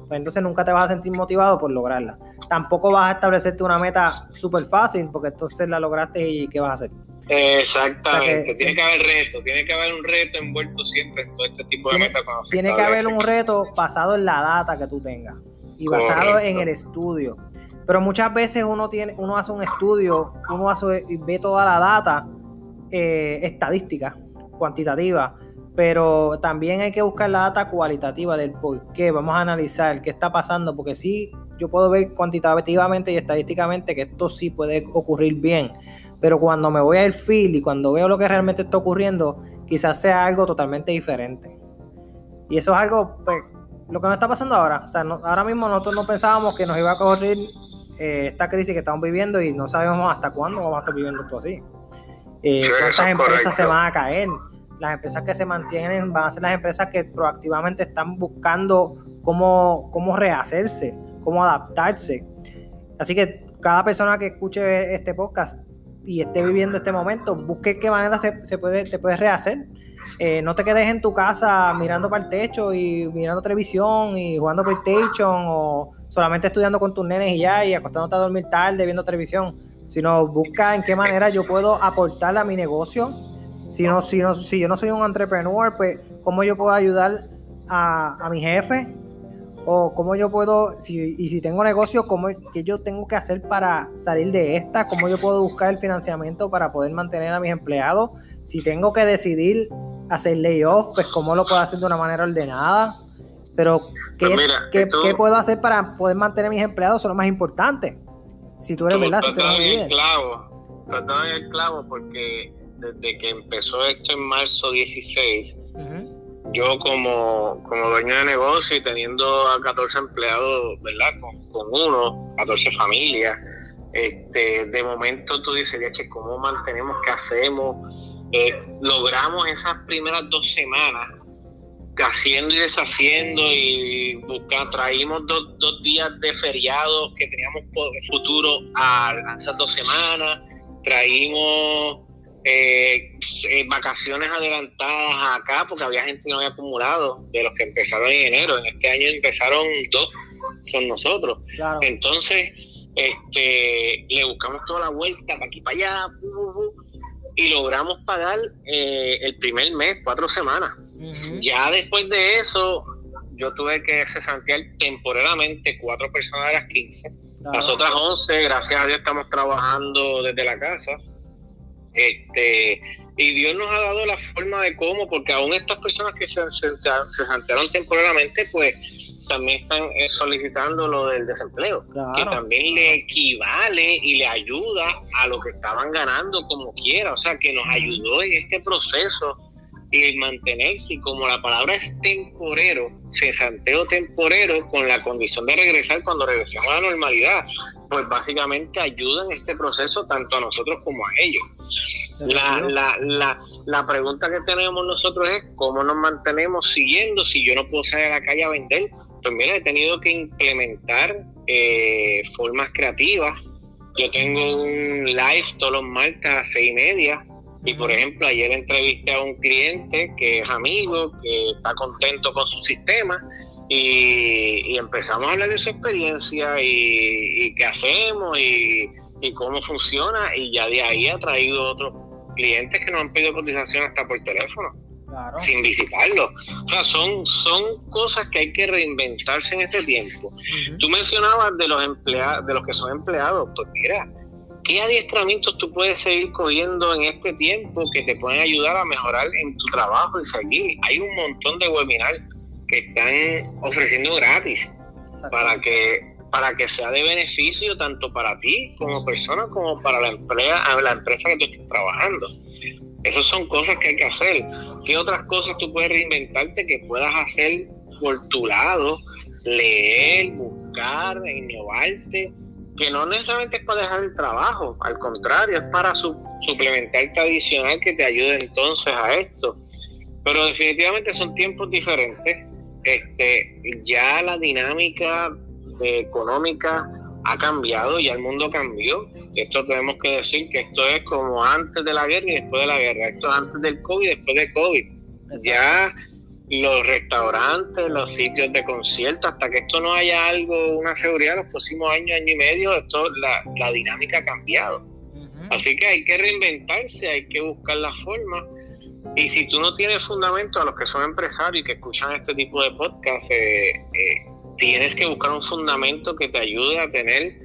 pues entonces nunca te vas a sentir motivado por lograrla. Tampoco vas a establecerte una meta súper fácil, porque entonces la lograste y ¿qué vas a hacer? Exactamente, tiene que haber reto, tiene que haber un reto envuelto siempre en todo este tipo de metas. Tiene que haber un reto basado en la data que tú tengas y basado en el estudio. Pero muchas veces uno tiene, uno hace un estudio, uno hace, ve toda la data eh, estadística, cuantitativa, pero también hay que buscar la data cualitativa del por qué. Vamos a analizar qué está pasando, porque sí, yo puedo ver cuantitativamente y estadísticamente que esto sí puede ocurrir bien, pero cuando me voy al field y cuando veo lo que realmente está ocurriendo, quizás sea algo totalmente diferente. Y eso es algo, pues, lo que nos está pasando ahora. O sea, ahora mismo nosotros no pensábamos que nos iba a ocurrir eh, esta crisis que estamos viviendo y no sabemos hasta cuándo vamos a estar viviendo esto así. Eh, ¿Cuántas empresas se van a caer? Las empresas que se mantienen van a ser las empresas que proactivamente están buscando cómo, cómo rehacerse, cómo adaptarse. Así que cada persona que escuche este podcast y esté viviendo este momento, busque qué manera se, se puede, te puedes rehacer. Eh, no te quedes en tu casa mirando para el techo y mirando televisión y jugando PlayStation o solamente estudiando con tus nenes y ya y acostándote a dormir tarde viendo televisión, sino busca en qué manera yo puedo aportar a mi negocio. Si, no, si, no, si yo no soy un entrepreneur, pues cómo yo puedo ayudar a, a mi jefe o cómo yo puedo, si, y si tengo negocio, cómo qué yo tengo que hacer para salir de esta, cómo yo puedo buscar el financiamiento para poder mantener a mis empleados, si tengo que decidir hacer layoff, pues cómo lo puedo hacer de una manera ordenada, pero ¿qué, pues ¿qué, ¿qué, puedo hacer para poder mantener a mis empleados? Eso es lo más importante. Si tú eres verdad, si tú eres el clavo, el clavo porque desde que empezó esto en marzo 16, yo como, como dueño de negocio y teniendo a 14 empleados, ¿verdad? Con, uno, 14 familias, este, de momento tú dices, que ¿cómo mantenemos? ¿Qué hacemos? Eh, logramos esas primeras dos semanas haciendo y deshaciendo y buscando, traímos dos, dos días de feriados que teníamos por futuro a esas dos semanas, traímos eh, eh, vacaciones adelantadas acá porque había gente que no había acumulado de los que empezaron en enero. En este año empezaron dos, son nosotros. Entonces, este, le buscamos toda la vuelta para aquí, para allá, y logramos pagar eh, el primer mes, cuatro semanas. Ya después de eso, yo tuve que cesantear temporalmente cuatro personas de las 15. Las otras 11, gracias a Dios, estamos trabajando desde la casa. Este, y Dios nos ha dado la forma de cómo, porque aún estas personas que se, se, se temporalmente, pues también están eh, solicitando lo del desempleo, que también le equivale y le ayuda a lo que estaban ganando como quiera, o sea, que nos ayudó en este proceso y mantenerse, y como la palabra es temporero, cesanteo temporero con la condición de regresar cuando regresemos a la normalidad, pues básicamente ayuda en este proceso tanto a nosotros como a ellos. La, la, la, la pregunta que tenemos nosotros es cómo nos mantenemos siguiendo si yo no puedo salir a la calle a vender. Pues mira, he tenido que implementar eh, formas creativas. Yo tengo un live todos los martes a las seis y media y por ejemplo, ayer entrevisté a un cliente que es amigo, que está contento con su sistema y, empezamos a hablar de su experiencia y, qué hacemos y, cómo funciona y ya de ahí ha traído otros clientes que nos han pedido cotización hasta por teléfono. sin visitarlo. O sea, son, son cosas que hay que reinventarse en este tiempo. Tú mencionabas de los empleados, de los que son empleados, pues mira, ¿Qué adiestramientos tú puedes seguir cogiendo en este tiempo que te pueden ayudar a mejorar en tu trabajo y seguir? Hay un montón de webinars que están ofreciendo gratis para que para que sea de beneficio tanto para ti como persona como para la empresa, la empresa que tú estés trabajando. Esas son cosas que hay que hacer. ¿Qué otras cosas tú puedes reinventarte que puedas hacer por tu lado? Leer, buscar, innovarte que no necesariamente es para dejar el trabajo, al contrario, es para su, suplementar adicional que te ayude entonces a esto. Pero definitivamente son tiempos diferentes. Este, ya la dinámica económica ha cambiado, ya el mundo cambió. Esto tenemos que decir que esto es como antes de la guerra y después de la guerra. Esto es antes del COVID y después de COVID. Ya los restaurantes, los sitios de concierto, hasta que esto no haya algo, una seguridad, los próximos años, año y medio, esto, la, la dinámica ha cambiado. Así que hay que reinventarse, hay que buscar la forma. Y si tú no tienes fundamento, a los que son empresarios y que escuchan este tipo de podcast, eh, eh, tienes que buscar un fundamento que te ayude a tener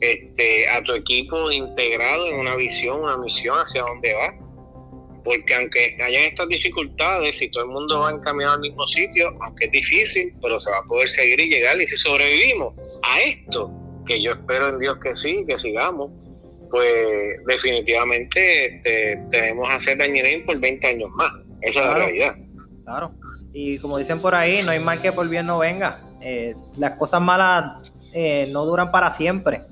este, a tu equipo integrado en una visión, una misión hacia dónde va porque aunque hayan estas dificultades, si todo el mundo va encaminado al mismo sitio, aunque es difícil, pero se va a poder seguir y llegar. Y si sobrevivimos a esto, que yo espero en Dios que sí, que sigamos, pues definitivamente este, tenemos a hacer dañinín por 20 años más. Esa es la realidad. Claro. Y como dicen por ahí, no hay mal que por bien no venga. Eh, las cosas malas eh, no duran para siempre.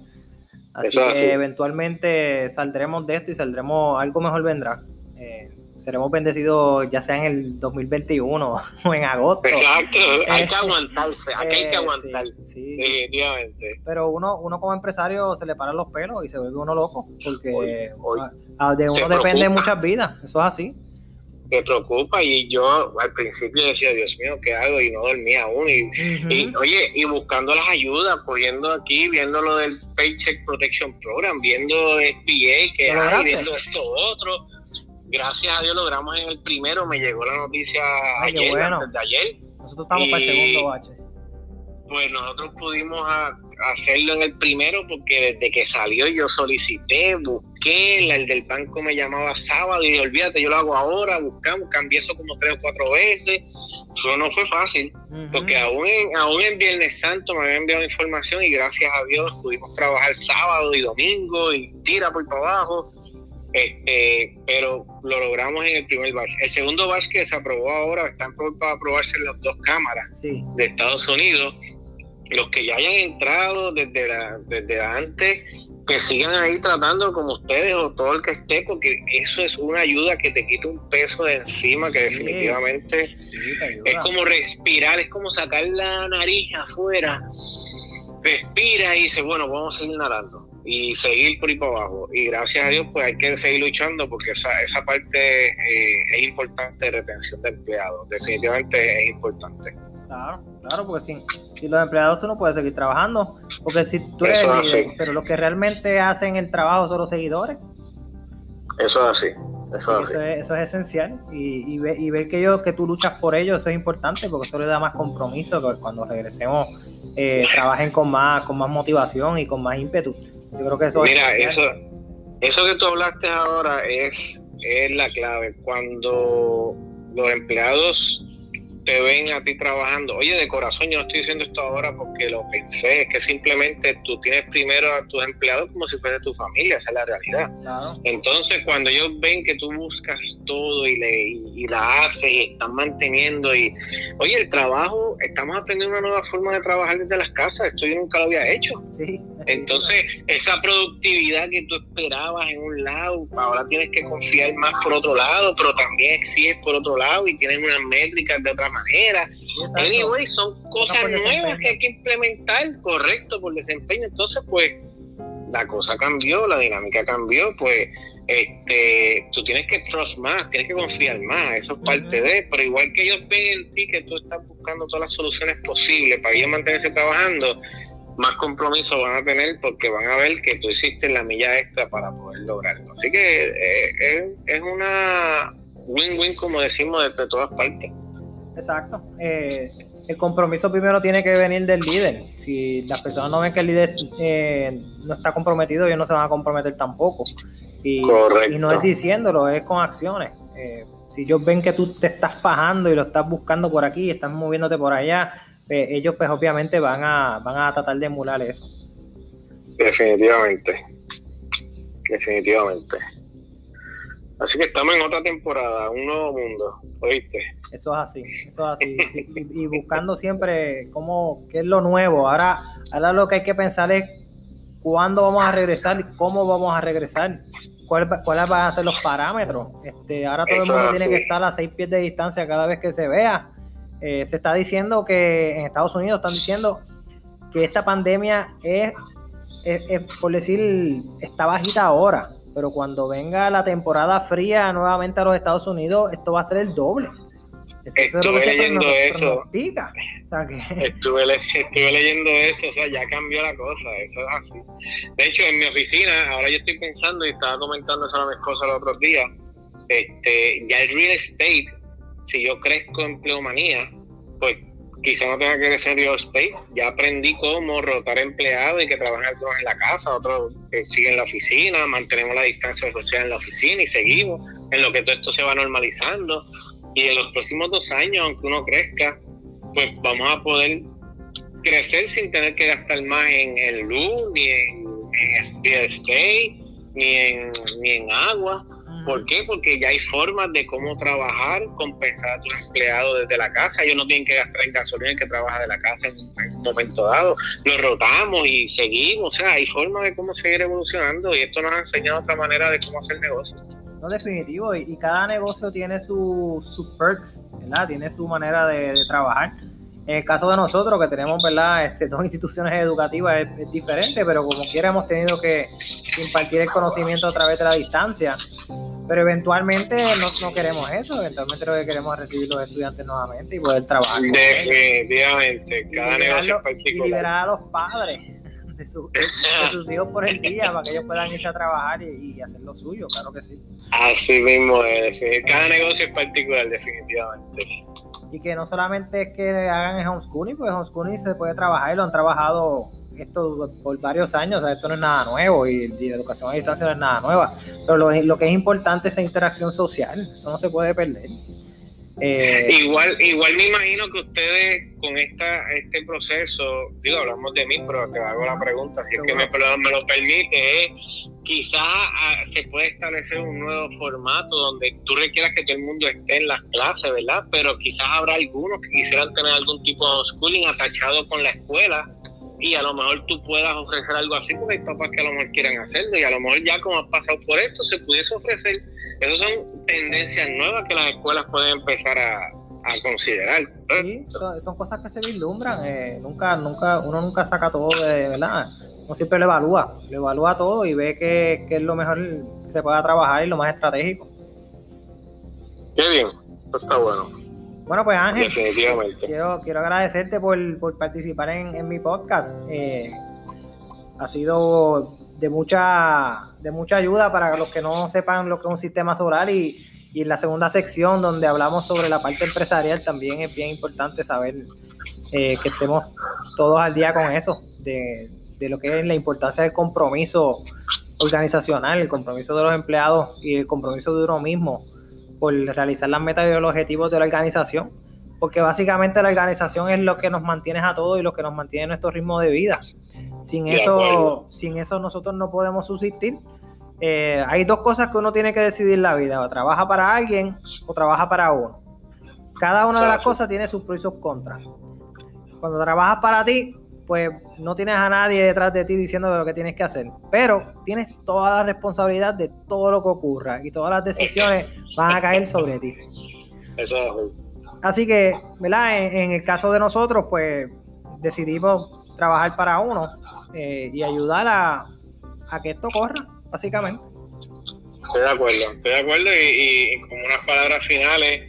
Así que eventualmente saldremos de esto y saldremos, algo mejor vendrá. Eh, seremos bendecidos ya sea en el 2021 o en agosto. Exacto, hay que aguantarse, aquí hay que aguantar, sí, definitivamente. Pero uno, uno como empresario se le paran los pelos y se vuelve uno loco, porque de uno depende muchas vidas, eso es así me preocupa y yo al principio decía, Dios mío, ¿qué hago? Y no dormía aún. Y, oye, y buscando las ayudas, poniendo aquí, viendo lo del Paycheck Protection Program, viendo SBA, que hay, viendo esto otro. Gracias a Dios logramos en el primero, me llegó la noticia ayer, antes de ayer. Nosotros estamos para el segundo bache pues nosotros pudimos hacerlo en el primero porque desde que salió yo solicité, busqué, el del banco me llamaba sábado y olvídate, yo lo hago ahora, buscamos, cambié eso como tres o cuatro veces. Eso no fue fácil, porque aún en, aún en Viernes Santo me habían enviado información y gracias a Dios pudimos trabajar sábado y domingo y tira por abajo. Este, pero lo logramos en el primer batch. El segundo batch que se aprobó ahora, están para aprobarse las dos cámaras de Estados Unidos. Los que ya hayan entrado desde, la, desde antes, que sigan ahí tratando como ustedes o todo el que esté, porque eso es una ayuda que te quita un peso de encima que definitivamente es como respirar, es como sacar la nariz afuera, respira y dice, bueno, vamos a seguir nadando y seguir por ahí para abajo. Y gracias a Dios, pues hay que seguir luchando porque esa, esa parte eh, es importante de retención de empleados, definitivamente es importante. Claro, claro, porque si, si los empleados tú no puedes seguir trabajando, porque si tú eres líder, pero los que realmente hacen el trabajo son los seguidores. Eso es así. Eso, es, eso, es, esencial y, y, ver, y, ver que, yo, que tú luchas por ello, eso es importante porque eso le da más compromiso que cuando regresemos eh, trabajen con más, con más motivación y con más ímpetu. Yo creo que eso Mira, eso, eso que tú hablaste ahora es, es la clave. Cuando los empleados te ven a ti trabajando. Oye, de corazón, yo no estoy diciendo esto ahora porque lo pensé, es que simplemente tú tienes primero a tus empleados como si fuese tu familia, esa es la realidad. Entonces, cuando ellos ven que tú buscas todo y, le, y, la haces y están manteniendo, y oye, el trabajo, estamos aprendiendo una nueva forma de trabajar desde las casas, esto yo nunca lo había hecho. Sí. Entonces, esa productividad que tú esperabas en un lado, ahora tienes que confiar más por otro lado, pero también exiges por otro lado y tienes unas métricas de otra manera. anyway, son cosas nuevas que hay que implementar, correcto, por desempeño. Entonces, pues, la cosa cambió, la dinámica cambió, pues, este, tú tienes que trust más, tienes que confiar más, eso es parte de, pero igual que ellos ven en ti que tú estás buscando todas las soluciones posibles para ellos mantenerse trabajando, más compromiso van a tener porque van a ver que tú hiciste la milla extra para poder lograrlo. Así que eh, es, una win-win, como decimos, desde todas partes. Exacto. Eh, el compromiso primero tiene que venir del líder. Si las personas no ven que el líder eh, no está comprometido, ellos no se van a comprometer tampoco. Y, y no es diciéndolo, es con acciones. Eh, si ellos ven que tú te estás fajando y lo estás buscando por aquí, estás moviéndote por allá, ellos pues obviamente van a, van a tratar de emular eso. Definitivamente. Definitivamente. Así que estamos en otra temporada, un nuevo mundo, ¿oíste? Eso es así, eso es así. y, buscando siempre cómo, qué es lo nuevo. Ahora, ahora lo que hay que pensar es cuándo vamos a regresar y cómo vamos a regresar. ¿Cuáles van a ser los parámetros? Este, ahora todo el mundo tiene que estar a seis pies de distancia cada vez que se vea. Eh, se está diciendo que en Estados Unidos están diciendo que esta pandemia es, es por decir, está bajita ahora pero cuando venga la temporada fría nuevamente a los Estados Unidos, esto va a ser el doble. estuve leyendo eso. estuve, leyendo eso, o sea, ya cambió la cosa, eso es así. De hecho, en mi oficina, ahora yo estoy pensando y estaba comentando eso a mi esposa los otros días, este, ya el real estate, si yo crezco en pleomanía, pues quizá no tenga que ser real estate. Ya aprendí cómo rotar empleados y que trabajan algunos en la casa, otros que siguen en la oficina, mantenemos la distancia social en la oficina y seguimos. en lo que todo esto se va normalizando. Y en los próximos dos años, aunque uno crezca, pues vamos a poder crecer sin tener que gastar más en el luz, ni en, en ni en, ni en agua. ¿Por qué? Porque ya hay formas de cómo trabajar, compensar a tus empleados desde la casa. Ellos no tienen que gastar en gasolina el que trabaja de la casa en, un momento dado. Lo rotamos y seguimos. O sea, hay formas de cómo seguir evolucionando y esto nos ha enseñado otra manera de cómo hacer negocios. No, definitivo. Y, cada negocio tiene sus perks, ¿verdad? Tiene su manera de, trabajar. En el caso de nosotros, que tenemos, ¿verdad? Este, dos instituciones educativas, es, es, diferente, pero como quiera hemos tenido que impartir el conocimiento a través de la distancia. Pero eventualmente no, no, queremos eso, eventualmente lo que queremos es recibir los estudiantes nuevamente y poder trabajar. Definitivamente, cada negocio Y liberar a los padres de, sus hijos por el día para que ellos puedan irse a trabajar y, hacer lo suyo, claro que sí. Así mismo es, cada negocio es particular, definitivamente. Y que no solamente es que hagan el homeschooling, pues homeschooling se puede trabajar y lo han trabajado esto por varios años, o sea, esto no es nada nuevo y, la educación a distancia no es nada nueva, pero lo, lo, que es importante es esa interacción social, eso no se puede perder. Eh, igual, igual me imagino que ustedes con esta, este proceso, digo, hablamos de mí, pero te hago la pregunta, si es que me, me, lo permite, quizás ah, se puede establecer un nuevo formato donde tú requieras que todo el mundo esté en las clases, ¿verdad? Pero quizás habrá algunos que quisieran tener algún tipo de schooling atachado con la escuela y a lo mejor tú puedas ofrecer algo así porque hay papás que a lo mejor quieran hacerlo y a lo mejor ya como has pasado por esto se pudiese ofrecer. Esas son tendencias nuevas que las escuelas pueden empezar a, considerar. Sí, son, cosas que se vislumbran. Eh, nunca, nunca, uno nunca saca todo de verdad. Uno siempre lo evalúa, lo evalúa todo y ve que, es lo mejor que se pueda trabajar y lo más estratégico. Qué bien, eso está bueno. Bueno, pues Ángel, quiero, quiero agradecerte por, participar en, mi podcast. Eh, ha sido de mucha, de mucha ayuda para los que no sepan lo que es un sistema solar y, en la segunda sección donde hablamos sobre la parte empresarial también es bien importante saber eh, que estemos todos al día con eso, de, de lo que es la importancia del compromiso organizacional, el compromiso de los empleados y el compromiso de uno mismo por realizar las metas y los objetivos de la organización, porque básicamente la organización es lo que nos mantiene a todos y lo que nos mantiene en nuestro ritmo de vida. Sin eso, sin eso nosotros no podemos subsistir. Eh, hay dos cosas que uno tiene que decidir en la vida, o trabaja para alguien o trabaja para uno. Cada una de las cosas tiene sus pros y sus contras. Cuando trabajas para ti, pues no tienes a nadie detrás de ti diciendo lo que tienes que hacer, pero tienes toda la responsabilidad de todo lo que ocurra y todas las decisiones van a caer sobre ti. Así que, ¿verdad? En, el caso de nosotros, pues decidimos trabajar para uno eh, y ayudar a, que esto corra, básicamente. Estoy de acuerdo, estoy de acuerdo y, y como unas palabras finales,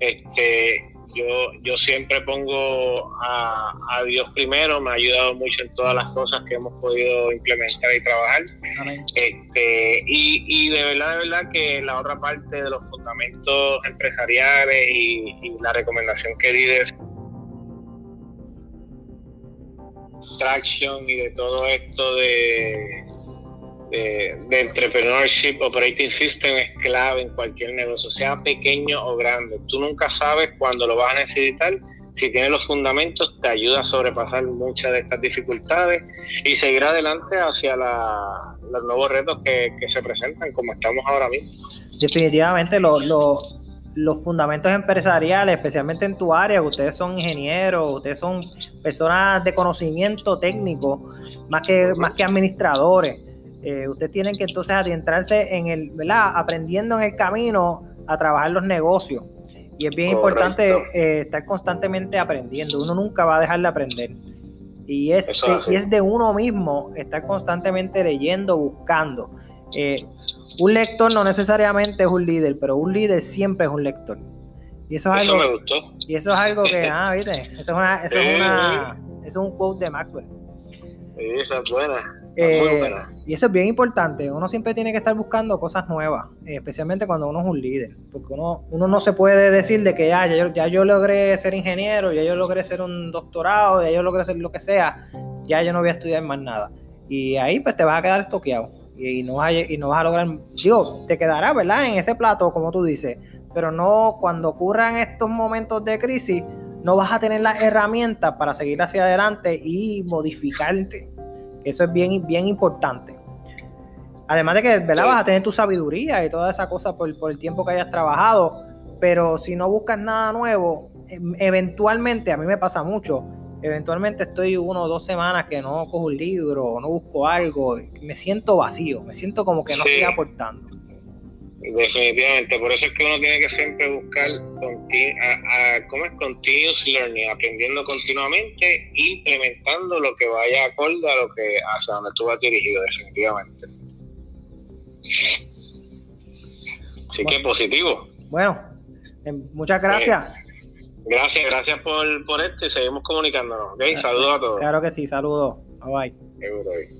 este, yo, yo siempre pongo a, Dios primero, me ha ayudado mucho en todas las cosas que hemos podido implementar y trabajar. Este, y, y de verdad, de verdad que la otra parte de los fundamentos empresariales y, la recomendación que di de traction y de todo esto de de, entrepreneurship operating system es clave en cualquier negocio, sea pequeño o grande. Tú nunca sabes cuándo lo vas a necesitar. Si tienes los fundamentos, te ayuda a sobrepasar muchas de estas dificultades y seguir adelante hacia los nuevos retos que, se presentan, como estamos ahora mismo. Definitivamente, los fundamentos empresariales, especialmente en tu área, ustedes son ingenieros, ustedes son personas de conocimiento técnico, más que, más que administradores eh, ustedes tienen que entonces adentrarse en el, ¿verdad? Aprendiendo en el camino a trabajar los negocios. Y es bien importante eh, estar constantemente aprendiendo. Uno nunca va a dejar de aprender. Y es, de, y es de uno mismo estar constantemente leyendo, buscando. Eh, un lector no necesariamente es un líder, pero un líder siempre es un lector. Y eso es algo, me gustó. Y eso es algo que, ah, viste, eso es, una, eso es, una, eso es un quote de Maxwell. Sí, esa es buena. Eh, y eso es bien importante. Uno siempre tiene que estar buscando cosas nuevas, eh, especialmente cuando uno es un líder. Porque uno, uno no se puede decir de que ya, ya, yo, ya yo logré ser ingeniero, ya yo logré ser un doctorado, ya yo logré ser lo que sea, ya yo no voy a estudiar más nada. Y ahí pues te vas a quedar estoqueado. y no, vas a, y no vas a lograr, digo, te quedará, ¿verdad? En ese plato, como tú dices, pero no cuando ocurran estos momentos de crisis, no vas a tener las herramientas para seguir hacia adelante y modificarte. Eso es bien, bien importante. Además de que, ¿verdad? Vas a tener tu sabiduría y toda esa cosa por, por el tiempo que hayas trabajado, pero si no buscas nada nuevo, em, eventualmente, a mí me pasa mucho, eventualmente estoy uno o dos semanas que no cojo un libro o no busco algo, me siento vacío, me siento como que no estoy aportando. Definitivamente, por eso es que uno tiene que siempre buscar a, ¿cómo es? continuous learning, aprendiendo continuamente, implementando lo que vaya acorde a lo que hacia donde tú vas dirigido, definitivamente. Así que positivo. Bueno, em, muchas gracias. Gracias, gracias por, por esto y seguimos comunicándonos. ¿okay? Saludos a todos. Claro que sí, saludos. Bye bye.